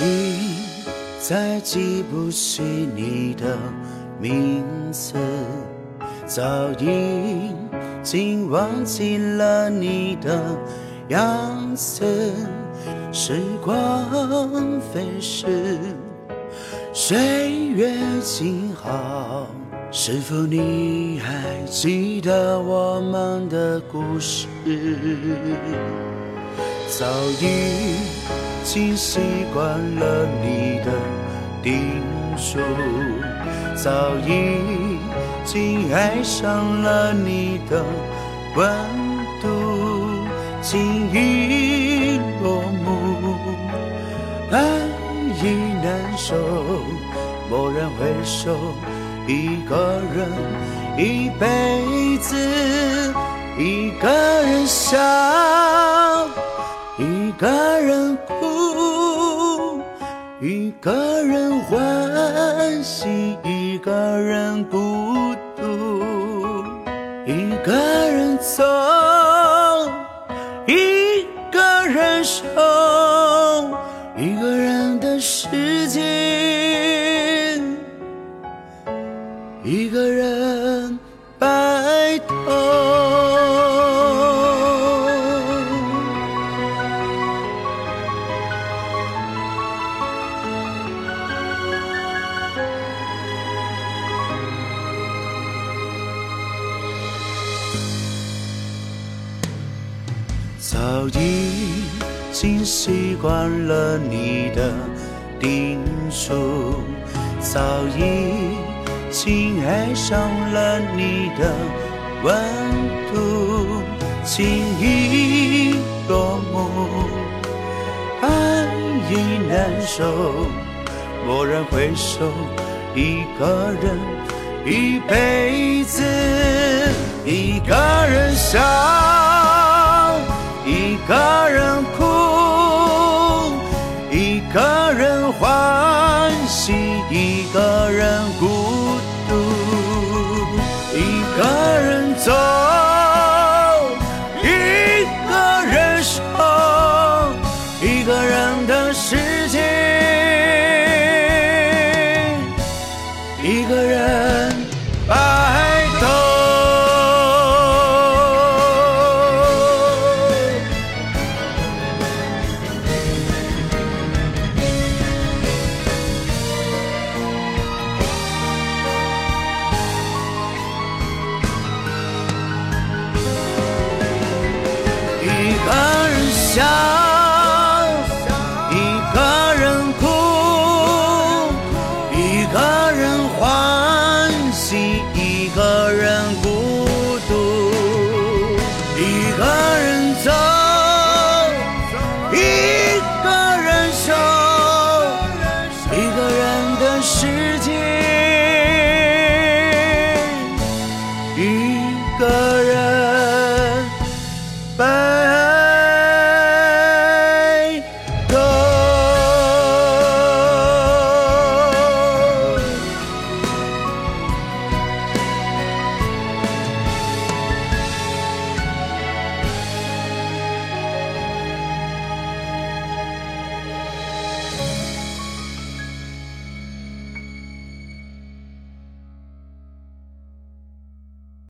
已再记不起你的名字，早已经忘记了你的样子。时光飞逝，岁月静好，是否你还记得我们的故事？早已经习惯了你的叮嘱，早已经爱上了你的温度。情已落幕，爱已难收，蓦然回首，一个人，一辈子，一个人笑。一个人哭，一个人欢喜，一个人孤独，一个人走，一个人守，一个人的世界，一个人白头。早已经习惯了你的叮嘱，早已经爱上了你的温度，情已落幕，爱已难收，蓦然回首，一个人，一辈子，一个人笑。一个人孤独，一个人走，一个人守，一个人的世界，一个人。想，一个人哭，一个人欢喜，一个人